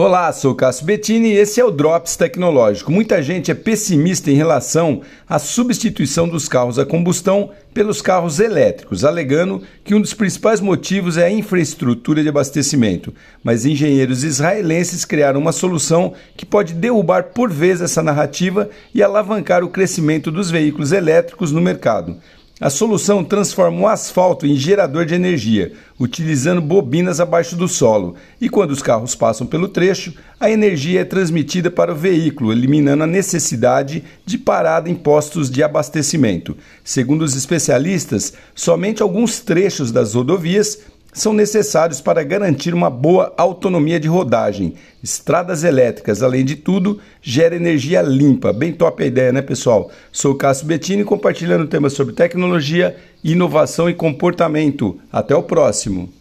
Olá, sou Cássio Bettini e esse é o Drops Tecnológico. Muita gente é pessimista em relação à substituição dos carros a combustão pelos carros elétricos, alegando que um dos principais motivos é a infraestrutura de abastecimento. Mas engenheiros israelenses criaram uma solução que pode derrubar por vez essa narrativa e alavancar o crescimento dos veículos elétricos no mercado. A solução transforma o asfalto em gerador de energia, utilizando bobinas abaixo do solo, e quando os carros passam pelo trecho, a energia é transmitida para o veículo, eliminando a necessidade de parada em postos de abastecimento. Segundo os especialistas, somente alguns trechos das rodovias são necessários para garantir uma boa autonomia de rodagem. Estradas elétricas, além de tudo, gera energia limpa. Bem top a ideia, né, pessoal? Sou Cássio Bettini compartilhando temas sobre tecnologia, inovação e comportamento. Até o próximo.